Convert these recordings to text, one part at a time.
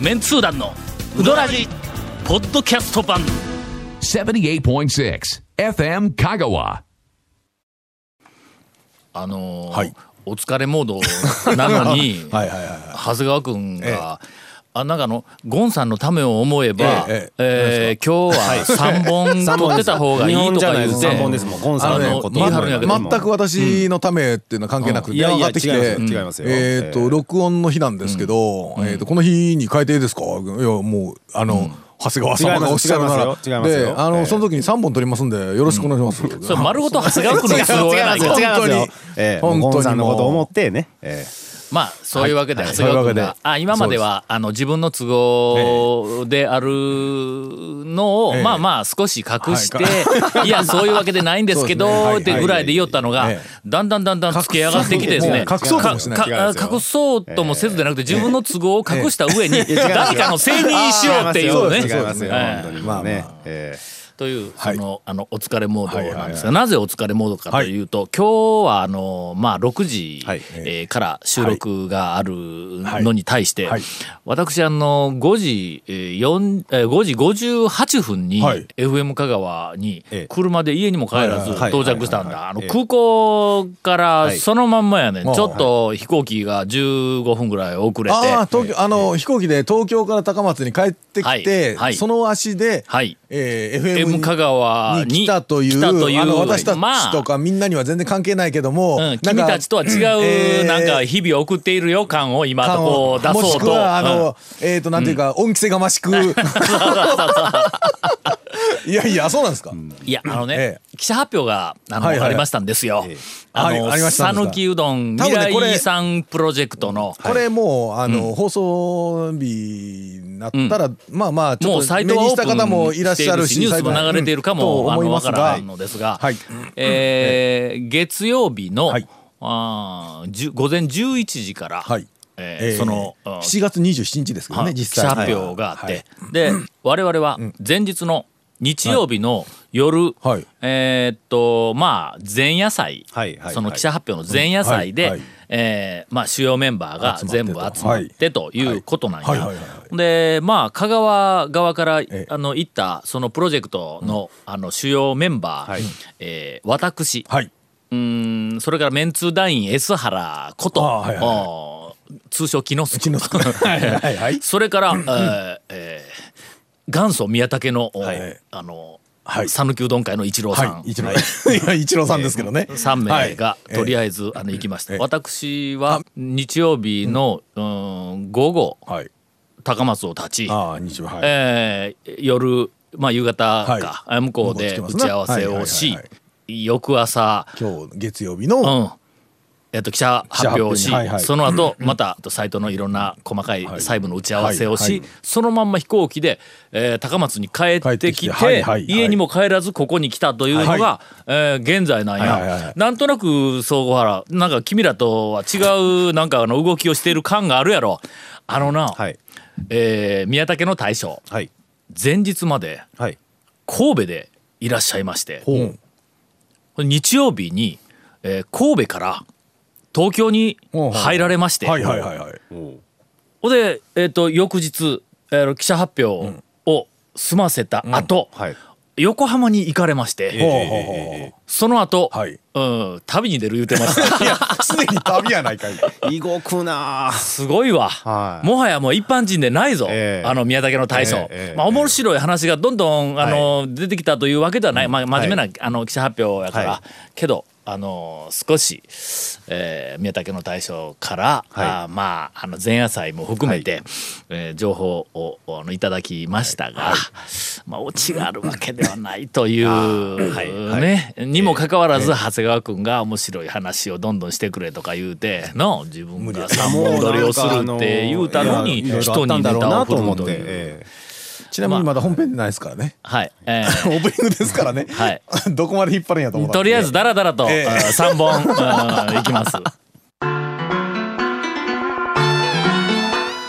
メンツー団のウドラジポッドキャスト版78.6 FM Kagawa. あのーはいお疲れモードなのに はいはいはいはい。長谷川君が、あなんかあのゴンさんのためを思えば、ええー今日は3本取ってた方がいいとか言うて3本ですもん。ゴンさんのこと全く私のためっていうのは関係なく電話かかってきてえっとえー録音の日なんですけどえっとこの日に変えていいですかいやもうあの長谷川様がおっしゃるならであええのその時に3本取りますんでよろしくお願いしますそれ丸ごと長谷川君の都合やないか。本当にええ本当にゴンさんのことを思ってね。ええまあそういうわけではい。長谷川君そういうわけで。があ今まではあの自分の都合であるのをええ。まあまあ少し隠してい。やそういうわけでないんですけどそうですね。はい。ってぐらいで言おったのがええだんだんだんだんつけ上がってきてですね。隠そうともせずでなくて自分の都合を隠した上に誰かのせいにしようっていうね。ます。よ。ええ。本当に。まあまあね。ええというそはい。のあのお疲れモードなんですがはいなぜお疲れモードかというと今日はあのまあ6時はい。えーから収録があるのに対してはい。私あの5時えー4えー5時58分にはい。FM 香川にええ。車で家にも帰らずはいはい到着したんだ。あの空港からい。そのまんまやねちょっと飛行機が15分ぐらい遅れて。ああ東京あの飛行機で東京から高松に帰ってきはい。てはい。その足ではい。えー FM 香川にに来たというあの私たまあちとかみんなには全然関係ないけども、うん、なんか君たちとは違う、えーなんか日々を送っている予感を今感こをう出そうと。もしくはあうん。の、えっ、となんていうか、恩着せがましく いやいやそうなんですか、いやあのね、え記者発表があの、はいはい。はいありましたんですよ。あの讃岐うどん多未来遺産プロジェクトの、これもうあの、放送日になったら、まあまあちょっと目にした方もいらっンしゃるししニュースも流れているかうんとも、あ思いのわますが。からんのですが、はい。えー月曜日の、はい。あ午前11時から、はい。えーその、うん7月27日ですけどね記実際者発表があって、はい。で我々は前日の日曜日の夜、はい。えーっとまあ前夜祭、はいはいその記者発表の前夜祭で、うんはいはい。えーまあ、主要メンバーが全部集まってということなんや。でまあ香川側からえあの行ったそのプロジェクトの,、あの主要メンバー、はい。えー私、はい、うーんそれからメンツー団員 S 原こと、あはいはいはい。お通称木之それから、えーえー元祖宮武の、おはい。あのはい。讃岐うどん会の一郎さん、はい一郎、一郎さんですけどね、3名がはい。とりあえず、あの行きました、ええ私は日曜日の、うん。午後はい。高松を立ち、ああ日曜はい、えー夜、まあ、夕方か、は向こうで打ち合わせをし、はいはいはい。翌朝、今日月曜日の、うんえっと、記者発表をし、はいはい。その後またサイトのいろんな細かいはい。細部の打ち合わせをし、はいはい。そのまんま飛行機で、えー高松に帰ってきて家にも帰らずここに来たというのが、はえー現在なんや、はいはいはい。なんとなく総合原なんか君らとは違うなんかあの動きをしている感があるやろ。あのな、はい。えー宮武の大将はい。前日まではい。神戸でいらっしゃいまして日曜日に、えー神戸から東京に入られまして、はいはいはいはい。ほんで、えー、と翌日、えー記者発表を済ませた後、はい。横浜に行かれまして、ほうほうほうほうその後、はい。うん、旅に出る言うてました。いやすでに旅やないかい。動くなあ。すごいわ、はい。もはやもう一般人でないぞ、ええあの宮武の大将、ええええまあ、面白い話がどんどんあの、出てきたというわけではない、まあ、真面目な、あの記者発表やから、はけどあの少し、えー宮武の大将から、はい。あまああの前夜祭も含めて、えー情報をあのいただきましたが、まあ、オチがあるわけではないという、はい。ね、にもかかわらず長谷川君が面白い話をどんどんしてくれとか言うての自分が三本撮りをするって言うたのに人にネタを振なと思って。るという。えちなみにまだ本編でないですからね。はい、え オープニングですからね。はい。どこまで引っ張るんやと思ったーとりあえずダラダラと、えー三本 うんいきます。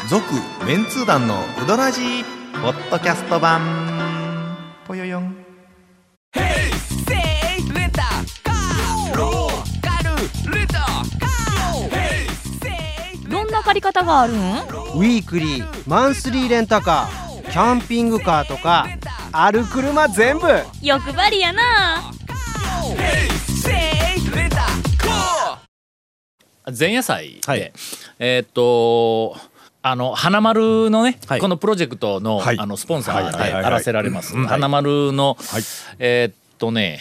続メンツー団のウドラジーポッドキャスト版。ぽよよん。どんな借り方があるん？ウウィークリーマンスリーレンタカーキャンピングカーとかある車全部。欲張りやな。前夜祭で、はい。えーっとあの花丸のね、はい。このプロジェクトの,、はい。あのスポンサーではい。はい。はい。はいあらせられます、花丸の、えーっとね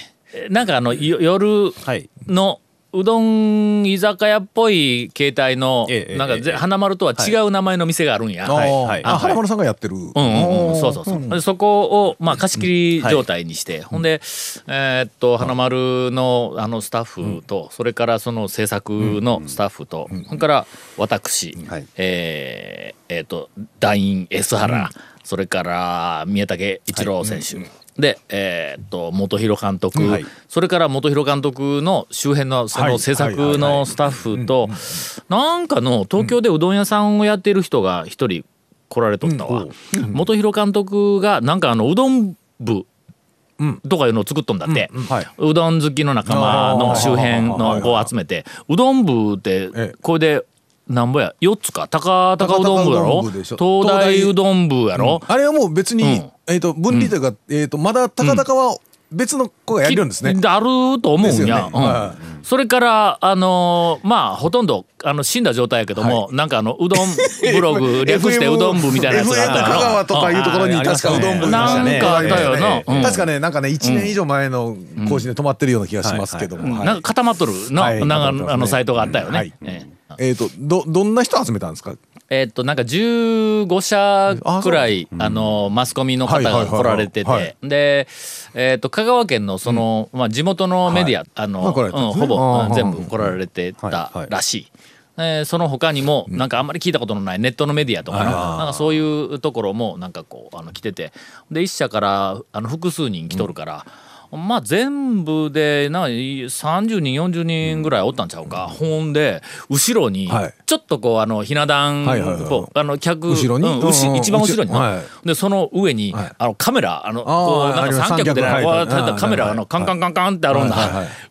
なんかあのよ夜はい。のうどん居酒屋っぽい形態の、ええなんかぜ、ええ。花丸とは違う名前の店があるんや。あはい。ーはい。あ花丸さんがやってる。うんうんうんうん、そうそうそう、でそこを、まあ、貸し切り状態にして、ほんで、えーっと花丸のあのスタッフと、それからその制作のスタッフと、それから私、はい。えーえーっと団員 S 原、それから宮武一郎選手、で、えーっと元弘監督、はい。それから元弘監督の周辺のそはい。の制作のスタッフとなんかの東京でうどん屋さんをやっている人が一人来られとったわ、元弘監督がなんかあのうどん部とかいうのを作っとんだって、はい。うどん好きの仲間の周辺の子を集めて。うどん部ってええ。これでなんぼや？4つか？高高うどん部やろ？東大うどん部やろ、あれはもう別に、うんえっ、と分離というか、えっ、とまだ高々は別の子がやるんですね。きあると思うんや。それからあのーまあほとんどあの死んだ状態やけども、なんかあのうどん ブログ略してうどん部みたいなやつが。あった FM 香や川とかいうところに確かうどん部。なんかあったよな。うん。確かねなんかね1年以上前の更新で止まってるような気がしますけども。なんか固まっとるの、はい。なんかあのサイトがあったよね。えっ、とどどんな人集めたんですか？えーっとなんか15社くらいあのマスコミの方が来られててでえーっと香川県のそのまあ地元のメディアあまのほぼ全部来られてたらしい。えーその他にもなんかあんまり聞いたことのないネットのメディアとかななんかそういうところもなんかこうあの来てて。で一社からあの複数人来とるから。まあ全部でな30人40人ぐらいおったんちゃうか、ほんで後ろにはい。ちょっとこうあのひな壇あの客後ろに？うん一番後ろにでその上に、はい。あのカメラあのこうなんか三脚でねカメラはいあのカンカンカンカンってあるんだ、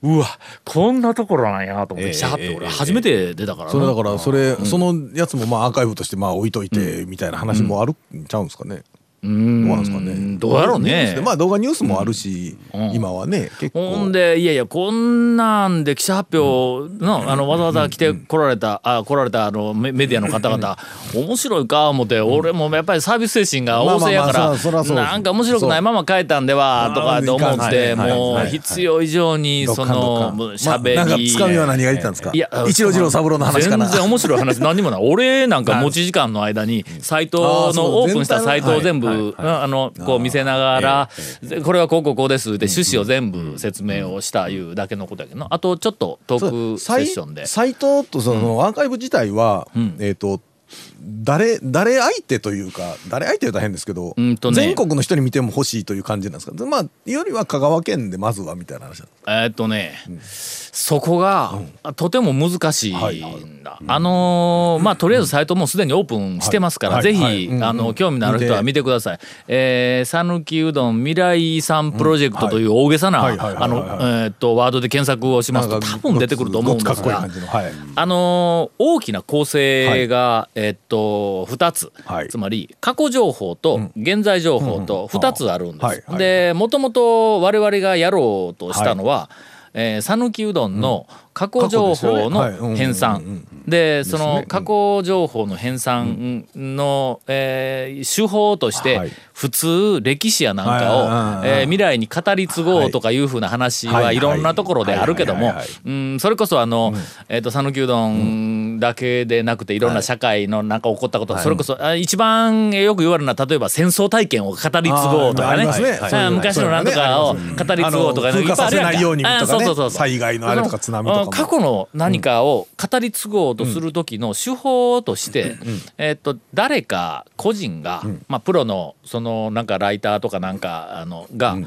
うわこんなところなんやと思ってええ来たはって俺ええ初めて出たからな。それだからそれ、そのやつもまあアーカイブとしてまあ置いといてみたいな話もあるんちゃうんですかね。どうなんですかね。どうやろうね。まあ動画ニュースもあるし、今はね結構。ほんでいやいやこんなんで記者発表の,、あのわざわざ来て来られた、あ来られたあのメメディアの方々面白いか思って、俺もやっぱりサービス精神が旺盛やから、なんか面白くないまま帰ったんではとかって思って、もう必要以上にそのしゃべり、まあなんかつかみは何が言ってたんですか？いや一郎次郎三郎の話かな。全然面白い話何にもない。俺なんか持ち時間の間にサイトのオープンしたサイトを全全部あのこう見せながらこれはこうこうこうですって趣旨を全部説明をしたいうだけのことやけどな。あとちょっとトークセッションで。サイトとそのアーカイブ自体は、ん。えっ、と誰誰相手というか誰相手は大変ですけど、うんとね。全国の人に見ても欲しいという感じなんですか？まあよりは香川県でまずはみたいな話えーっとね、そこが、とても難しいんだ。あのーまあとりあえずサイトもすでにオープンしてますから、はい。ぜひ、はい。うん。あの興味のある人は見てください。えー讃岐うどん未来遺産プロジェクトという大げさなワードで検索をしますと多分出てくると思うんですがあのー大きな構成が、えっと2つ、はい。つまり過去情報と現在情報と2つあるんです。でもともと我々がやろうとしたのはえー讃岐、うどんの過去情報の編纂。でその過去情報の編纂の、えー手法として、はい。普通歴史やなんかを、はいえー未来に語り継ごうとかいうふうな話はいはい。ろんなところであるけどもそれこそあのえーと讃岐うどんだけでなくていろんな社会のなんか起こったことそれこそあ一番よく言われるのは例えば戦争体験を語り継ごうとかね。昔のなんとかを語り継ごうとかい。ようにとかねあーそうそうそうそう災害のあれとか津波とか過去の何かを語り継ごうとする時の手法として、えっと誰か個人が、まあプロのそのなんかライターとかなんかあのが、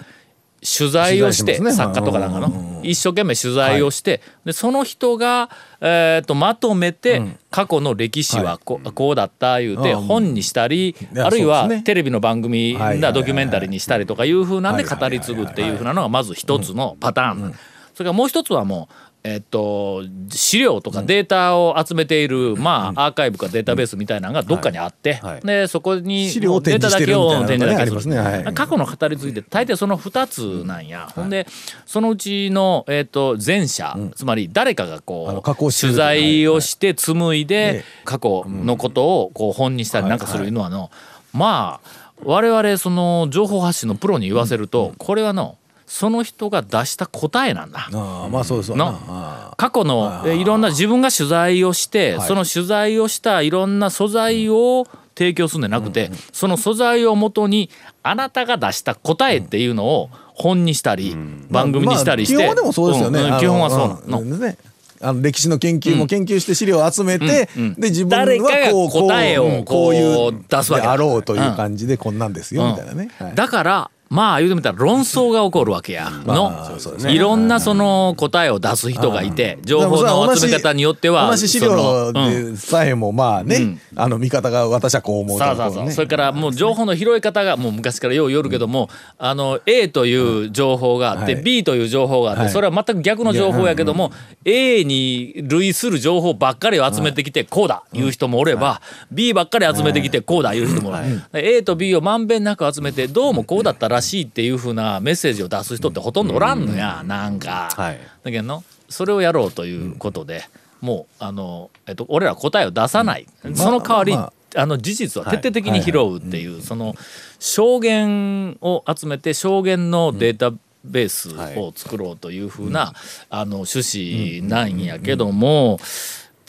取材をして、ね。作家とかなんかうん。の一生懸命取材をして、でその人が、えー、とまとめて、過去の歴史はこ,、うこうだった言うて、うん。本にしたり、いやあるいはね。テレビの番組はいはいはいだドキュメンタリーにしたりとかいうふうなんではい語り継ぐっていうふうなのがまず一つのパターン。それからもう一つはもうえっと、資料とかデータを集めている、まあ、アーカイブかデータベースみたいなのがどっかにあって、はい。でそこにデータだけをありますね。はい。過去の語り継いで大抵その2つなんや、ほんでそのうちの、えっと前者、つまり誰かがあこう取材をして紡いでええ過去のことをこう本にしたりなんかするのはの、まあ我々その情報発信のプロに言わせると、これはのその人が出した答えなんだ。ああまあそうですわなの。あ過去のえいろんな自分が取材をして、その取材をしたいろんな素材を提供するんじゃなくて、その素材をもとにあなたが出した答えっていうのを本にしたり、番組にしたりして、まあ基本でもそうですよね、基本はそうなの。あの歴史の研究も研究して資料を集めて、で自分はこう答えをうんこういう出すわけあろうという感じでこんなんですよ、うんみたいなね、はい。だからまあ言うてみたら論争が起こるわけや。の、いろんなその答えを出す人がいて情報の集め方によっては同じ資そ料さえもまあね、うん。あの見方が私はこう思うとそれからもう情報の拾い方がもう昔からようよるけども、あの A という情報があって、はい。B という情報があって、はい。それは全く逆の情報やけども、A に類する情報ばっかりを集めてきてこうだいう人もおれば、B ばっかり集めてきてこうだいう人もおる、A と B をまんべんなく集めてどうもこうだったらしいっていうふうなメッセージを出す人ってほとんどおらんのや、なんか。はい。だけどのそれをやろうということで、もうあの、えっと、俺ら答えを出さない、その代わり、まあの事実は徹底的に拾うっていう、その証言を集めて証言のデータベースを作ろうというふうな、あの趣旨なんやけども。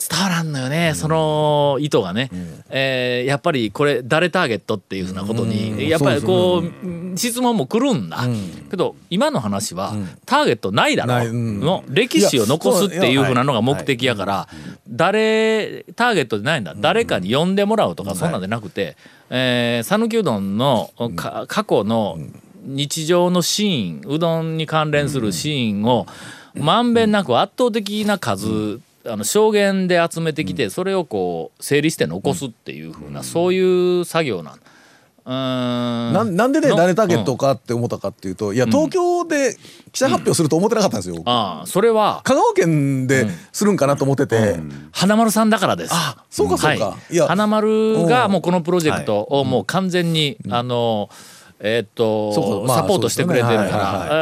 伝わらんのよね、その意図がね、えーやっぱりこれ誰ターゲットっていうふうなことに、やっぱりこう、質問も来るんだ、けど今の話は、ターゲットないだろ、の歴史を残すっていうふうなのが目的やから、誰ターゲットでないんだ、誰かに呼んでもらうとかそんなんじゃなくてえー讃岐、うどんのか過去の日常のシーンうどんに関連するシーンをまんべんなく圧倒的な数あの証言で集めてきてそれをこう整理して残すっていうふうなそういう作業なんうーんなんなんでねの誰ターゲットかって思ったかっていうといや東京で記者発表すると思ってなかったんですよ、僕ああそれは。香川県でするんかなと思ってて、花丸さんだからです。あそうかそうか。はい。いや。花丸がもうこのプロジェクトをもう完全に、あのえーっと、まあサポートしてくれてるから、かえ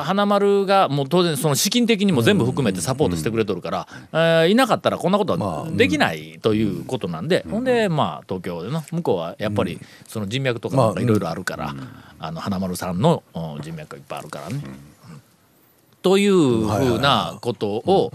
ー花丸がもう当然その資金的にも全部含めてサポートしてくれとるから、えーいなかったらこんなことはできないということなんで、ほんでまあ東京での向こうはやっぱりその人脈とかまあいろいろあるから、あの花丸さんのうん人脈がいっぱいあるからね。というふうなことを、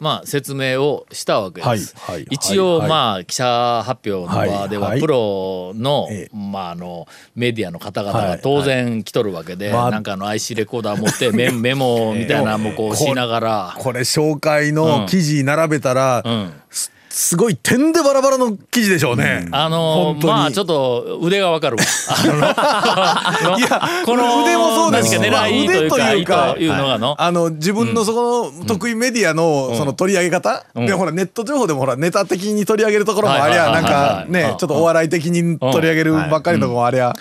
まあ、説明をしたわけです。はいはい一応、はい。まあ記者発表の場では、プロの,、ええ。まあ、あのメディアの方々はい。が当然来とるわけで、まあなんかあの IC レコーダー持ってメ メモみたいなのもこうしながら。これ紹介の記事並べたら、うん。すすごい点でバラバラの記事でしょうね。あの本当に。まあちょっと腕がわかる。わ。いや この腕もそうです。何か狙いというかまあ腕というか。いうのがの、あの自分のその得意メディアのその取り上げ方、でほらネット情報でもほらネタ的に取り上げるところもありゃなんかねちょっとお笑い的に取り上げるばっかりのとこもありゃ。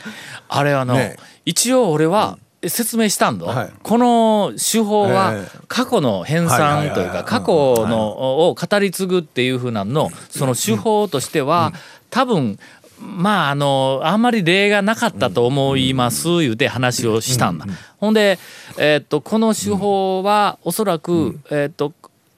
あれはの、ね。一応俺は説明したんだ、はい。この手法はええ。過去の編はいはい纂というかはいはい過去のを語り継ぐっていうふうなの？その手法としては多分まああのあんまり例がなかったと思います言うて話をしたんだ。ほんで、えーっとこの手法はおそらく、えーっと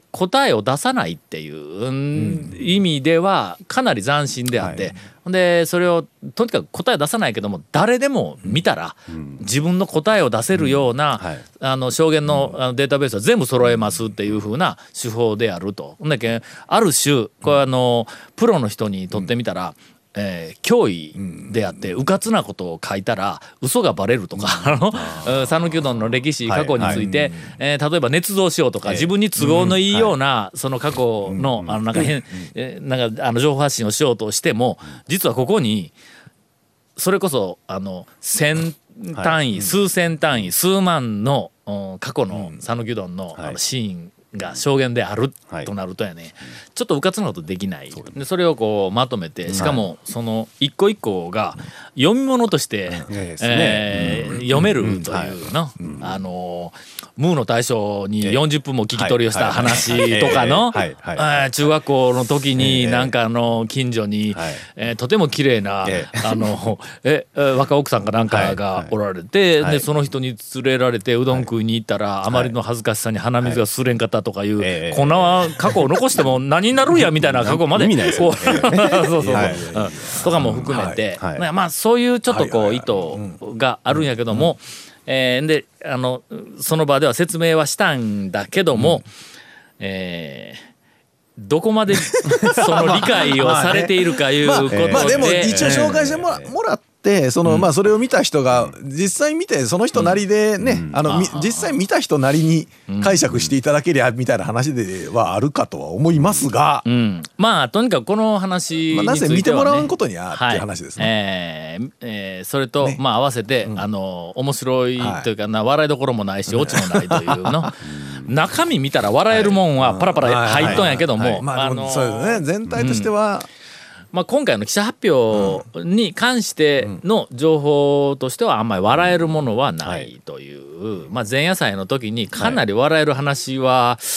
答えを出さないっていううん意味ではかなり斬新であって、ほんでそれをとにかく答え出さないけども誰でも見たら自分の答えを出せるような、はい。あの証言のデータベースは全部揃えますっていう風な手法であると。ほんだけある種これあのプロの人にとってみたら、えー脅威であってうかつなことを書いたら嘘がバレるとか讃岐うどんの歴史過去について、えー例えば捏造しようとか自分に都合のいいようなその過去のあのなんか変えーなんかあの情報発信をしようとしても実はここにそれこそあの千単位、数千単位数万のうん過去の讃岐うどんのあのシーンが証言であるはいとなるとやね、ちょっとうかつなことできない。でそれをこうまとめてしかもその一個一個が読み物として、ですね。えー読めるというの、あのムーの大将に40分も聞き取りをした話とかの中学校の時にええ。なんかあの近所に、はい。えーとても綺麗な、えあのええー若奥さんかなんかがおられて、はい。でその人に連れられてうどん食いに行ったら、あまりの恥ずかしさに鼻水がすれんかったとかいう、ええ。こんな過去を残しても何になるんやみたいな過去まで。意味ないですよこう そうそうそう、はい。うん。とかも含めて、はい。はい。まあまあそういうちょっとこう、意図があるんやけども、えーであのその場では説明はしたんだけども、えーどこまでその理解をされているかいうまあことで、まあでも一応紹介してもらもらってそのまあそれを見た人が実際見てその人なりでねあのみ実際見た人なりに解釈していただけりゃみたいな話ではあるかとは思いますがうん、まあとにかくこの話にまあついては、ね。なぜ見てもらわんことにはっていう話ですね。はいえーえーそれと、まあ合わせて、あの面白いはいというかな笑いどころもないしオチもないというの。中身見たら笑えるもんはパラパラ入っとんやけども、まあでもあのそうですね。全体としてはまあ、今回の記者発表に関しての情報としてはあんまり笑えるものはないという、まあ、前夜祭の時にかなり笑える話は、えー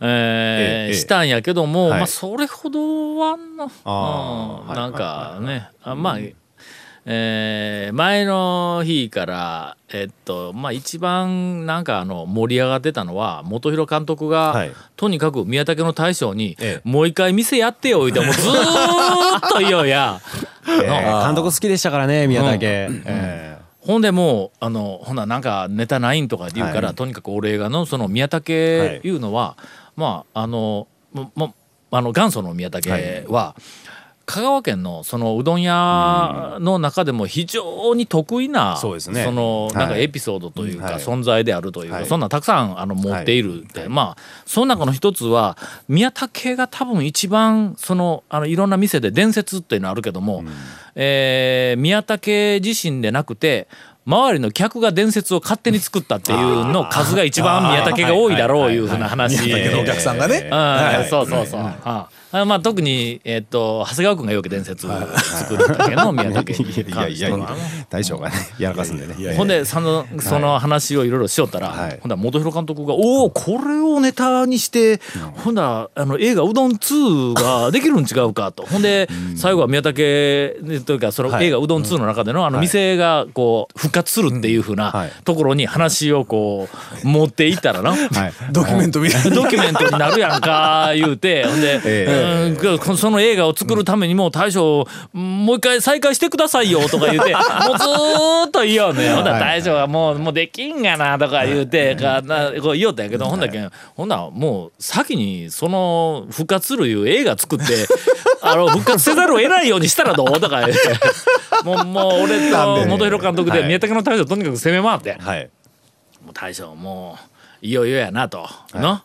ええしたんやけども、はい。まあ、それほどはな,、んなんかね、あまあえー前の日から、えっとまあ、一番なんかあの盛り上がってたのは本広監督が、はい。とにかく宮武の大将に、ええ。もう一回店やってよ言うて もうずーっと言おうや。えー監督好きでしたからね宮武、えほんでもうあのほななんかネタないんとかで言うから、はい。とにかく俺映画のその宮武い。うのは、まああのももあの元祖の宮武は、香川県のそのうどん屋の中でも非常に得意な、そうですね。のはい。なんかエピソードというか、はい。存在であるというか、はい。そんなんたくさんあの持っているって、まあその中の一つは宮武が多分一番そのあのいろんな店で伝説っていうのあるけども、えー宮武自身でなくて周りの客が伝説を勝手に作ったっていうの数が一番宮武が多いだろういうふうな話。宮武のお客さんがねうん。そうそうそう。ああまあ特にえっと長谷川君がよく伝説作るんだけど宮武やいやいや大将がねやらかすんでね。ほんでそのその話をいろいろしよったら、はい。ほんだら本広監督が「おおこれをネタにして、ほんだらあの映画「うどん2」ができるん違うかと。ほんで最後は宮武というかそのはい。映画「うどん2」の中でのあの店がこう復活するっていうふうはない。ところに話をこう持っていったらな。はい。ドキュメントみたいな。ドキュメントになるやんか言うて。ほんで、えうんその映画を作るためにも大将もう一回再開してくださいよとか言うて もうずーっと言いよ。うねほんだら大将がもうもうできんがなとか言うてかなこう言おったんやけどほんだけんほんならもう先にその復活するいう映画作って あの復活せざるを得ないようにしたらどうとか言うて もうもう俺と本広監督ではい宮武の大将とにかく攻め回って。はい。もう大将もういよいよやなと、の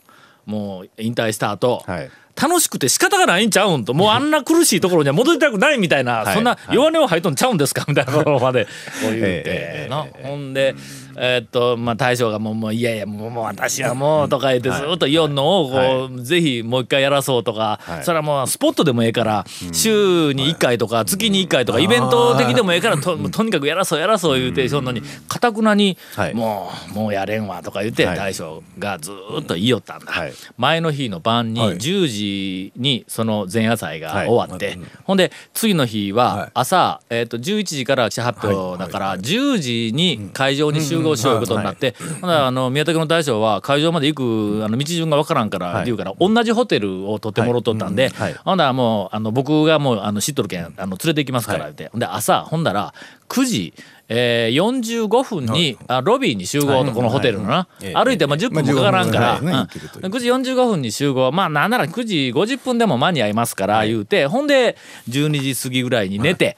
もう引退した後、はい楽しくて仕方がないんちゃうんと。もうあんな苦しいところには戻りたくないみたいな、はい。そんな弱音を吐いとんちゃうんですか？みたいなところまで。こう言うてほんでえーっとまあ大将がもうもういやいやもうもう私はもうとか言ってずっと言おんのをこうぜひもう一回やらそうとかはい。それはもうスポットでもええから週に1回とか月に1回とかイベント的でもええからととにかくやらそうやらそう言うてそんなにかたくなにはい。もうもうやれんわとか言ってはい。大将がずーっと言いよったんだ、はい。前の日の晩にはい。10時にその前夜祭がはい。終わって、ほんで次の日はい。は朝、えー、と11時から記者発表だから10時に会場に集合しよういうことになって、ほんならあの宮武の大将は会場まで行くあの道順が分からんからはい。言うから、同じホテルを取ってもろとったんで、はい。ほんならもうあの僕がもうあの知っとるけんあの連れて行きますから言って、ほんで朝ほんだら9時えー、45分に、あロビーに集合と、このホテルのな、ええ歩いてまあ10分もかからんから、まあ15分ぐらい。ねうん行けるという。9時45分に集合まあなんなら9時50分でも間に合いますから言うて、ほんで12時過ぎぐらいに寝て、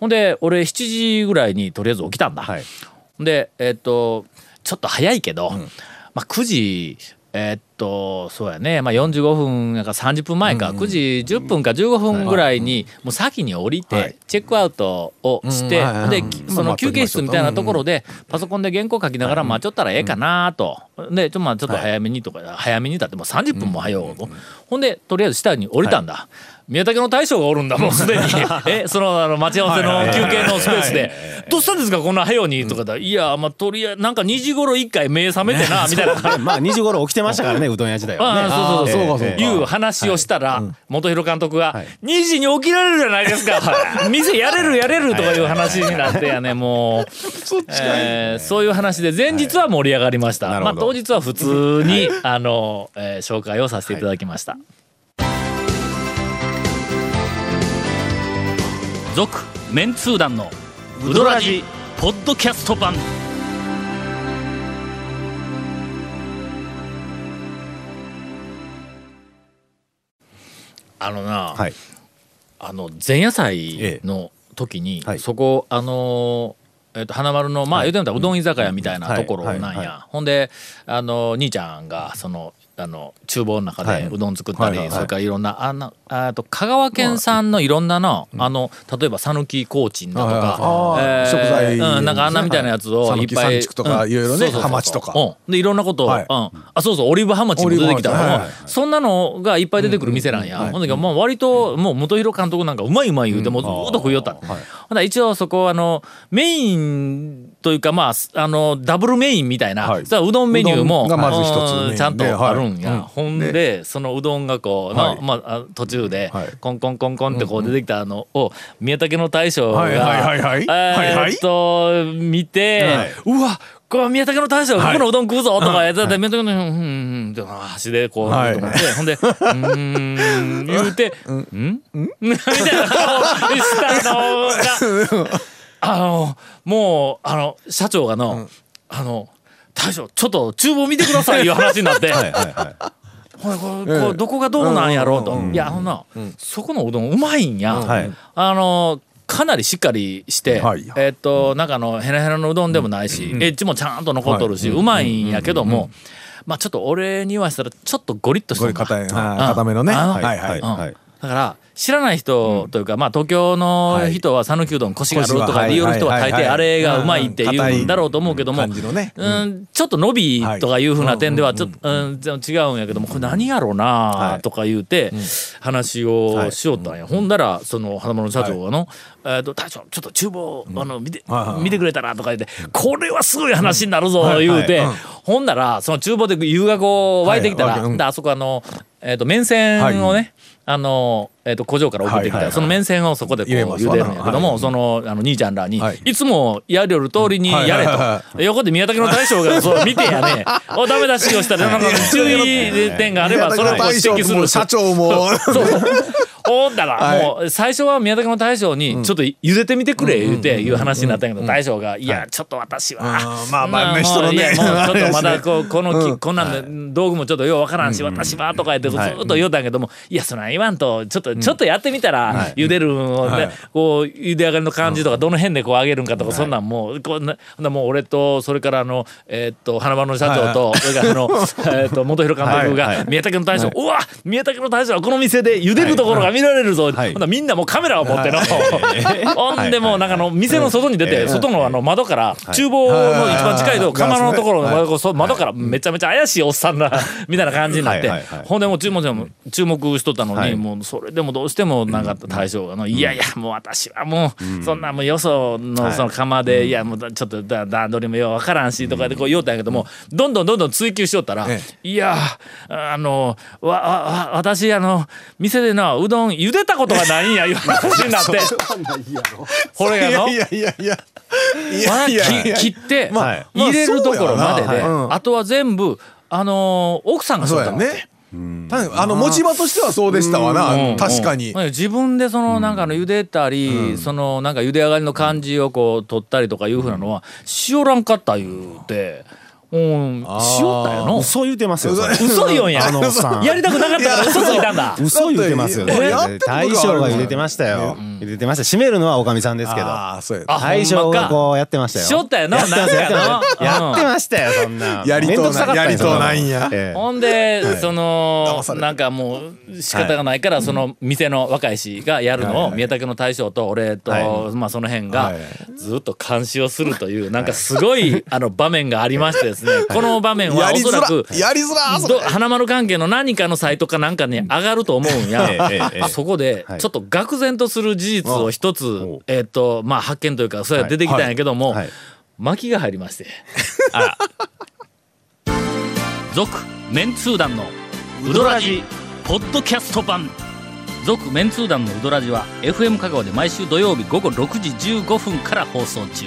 ほんで俺7時ぐらいにとりあえず起きたんだ。でえっとちょっと早いけど、まあ、9時えっとそうやね、まあ、45分やから30分前か、9時10分か15分ぐらいにもう先に降りてチェックアウトをして、でうんその休憩室みたいなところでパソコンで原稿書きながら待ちょったらええかなと、でちょっとまあちょっと早めにとか、早めにだってもう30分も早う、ほんでとりあえず下に降りたんだ。宮武の大将がおるんだもうすでに。えそのあの待ち合わせの休憩のスペースで「どうしたんですかこんな早うに」とかだ「いやまあとりあえずなんか2時頃一回目覚めてな」みたいな。まあ2時頃起きてましたからねうどん屋時代はねそう。そうそういう話をしたら、元弘監督が「2時に起きられるじゃないですか。店やれるやれる」とかいう話になってやねもう、えーそういう話で前日は盛り上がりました、まあ、当日は普通に あの、えー紹介をさせていただきました。続、メンツー団のウドラジポッドキャスト版あのな、はい。あの前夜祭の時に、はい。そこあのーえっと花丸のまあ言うてみたらうどん居酒屋みたいなところなんや、ほんであの兄ちゃんがそのあの厨房の中はい。でうどん作ったり、それからいろんなあのあと香川県産のいろんなの,、あの例えば讃岐コーチンだとか、えー食材うん、なんかあんなみたいなやつをいっぱいとかいろいろねハマチとか。うん、でいろんなことを、はい。うん、あそうそうオリーブハマチも出てきたの、はいはいそんなのがいっぱい出てくる店なんや、ほんだけどまあ割ともう元弘監督なんかうまいうまい言うてもうずーっと食いよった、ほんだら一応そこあのメインというかまあすあのダブルメインみたいな、はい。うどんメニューもちゃんとあるんや、はい。ほんでそのうどんがこうまああ途中ではい。コンコンコンコンってこう出てきたのを宮武の大将が、はいはいはいはい。はいはい。えーっと見て、はい。うわこれ宮武の大将がここのうどん食うぞとかやってて、宮武のうんうんうんって箸でこう、はい。と思ってほんで「うーん」言うて「うん?」みたいな顔したのがあのもうあの社長がの、あの大将ちょっと厨房見てくださいいう話になって。ほれこれどこがどうなんやろうと、いやあのな、そこのうどんうまいんや、はい。あのかなりしっかりして、はい。えっとなんかあのヘラヘラのうどんでもないし、エッジもちゃんと残っとるし、うまいんやけども、まあちょっと俺にはしたらちょっとゴリッとしこてるれ硬めのね。はいはいだから知らない人というか、まあ東京の人は讃岐うどんコシがあるとか言う人は大抵あれがうまいって言うんだろうと思うけども、うん、ちょっと伸びとかいうふうな点ではちょっと、うん、違うんやけどもこれ何やろうなとか言うて話をしよったんや、ほんだらその花丸の社長がの「えーと大将ちょっと厨房あの見て見てくれたら」とか言って「これはすごい話になるぞ」言うてほんだらその厨房で湯がこう沸いてきたらあそこあの、えー、と麺線をね、あの、えー、と工場から送ってきた、その麺線をそこでこう茹でるんやけども、はい。そのあの兄ちゃんらに、はい。い、つもやりよる通りにやれと、横で宮武の大将がそう 見てやね。おダメ出しをしたらなんか注意点があればそれを指摘する。も社長も。そう。ほんだら、はい。もう最初は宮武の大将にちょっと茹でてみてくれ言うていう話になったんやけど大将が「い。やちょっと私は。うんまあまあね人のね。もうちょっと まだこうこのこんなんで道具もちょっとようわからんし私は」とか言ってずっと言うたんやけども「いやそんなん言わんとちょっとちょっとやってみたら茹でるのではい。こう茹で上がりの感じとかどの辺でこう揚げるんかとかそんなんもうこんなもう俺とそれからあのえーっと花丸の社長とそれからあの えーっと元弘監督が宮武の大将うわ宮武の大将はこの店で茹でるところが見られるぞはい。みんなもうカメラを持っての ほんでもうなんかあの店の外に出て外のあの窓から厨房の一番近いとこ釜のところの窓からめちゃめちゃ怪しいおっさんだ みたいな感じになってほんでもう注目注目しとったのはい。にもうそれでもどうしてもなん。か大将がのいやいやもう私はもうそんなもうよそのその釜でいやもうちょっとだ段取りもようわからんしとかでこう言おったんやけどもどんどんどんどん追求しよったらえいやあのわわわ私あの店でなうどん茹でたことがないんやいう話になってこれがのいやいやいや。切ってまあ入れるところまででまあとは全部あのー奥さんがそうやねあの持ち場としてはそうでしたわうん。な確かに。うん。自分でそのなんかあの茹でたり、そのなんか茹で上がりの感じをこう取ったりとかいうふうなのはしおらんかった言うて。うんしよったよの。嘘。言うてますよ嘘言うんや。あのやりたくなかったから嘘ついたんだ。嘘言うてますよだってやってたことがある。大将が言うてましたよ。言うてました。締めるのはおかみさんですけど。ああそうやあ大将がこうやってましたよ。しよったよなやってましたよ。そんな。やりとうないんや。ええ。ほんで、そのなんかもう仕方がないから、その店の若い氏がやるのを、宮武の大将と俺と、はまあその辺がはい。ずっと監視をするというなんかすごい あの場面がありましてですね、この場面はおそらくらやりづらそれ。ど花丸関係の何かのサイトかなんかに上がると思うんや、そこではい。ちょっと愕然とする事実を一つ、おえっ、とまあ発見というかそれが出てきたんやけども、巻きが入りまして。続メンツー団のウドラジポッドキャスト版。続メンツー団のウドラジは FM 香川で毎週土曜日午後6時15分から放送中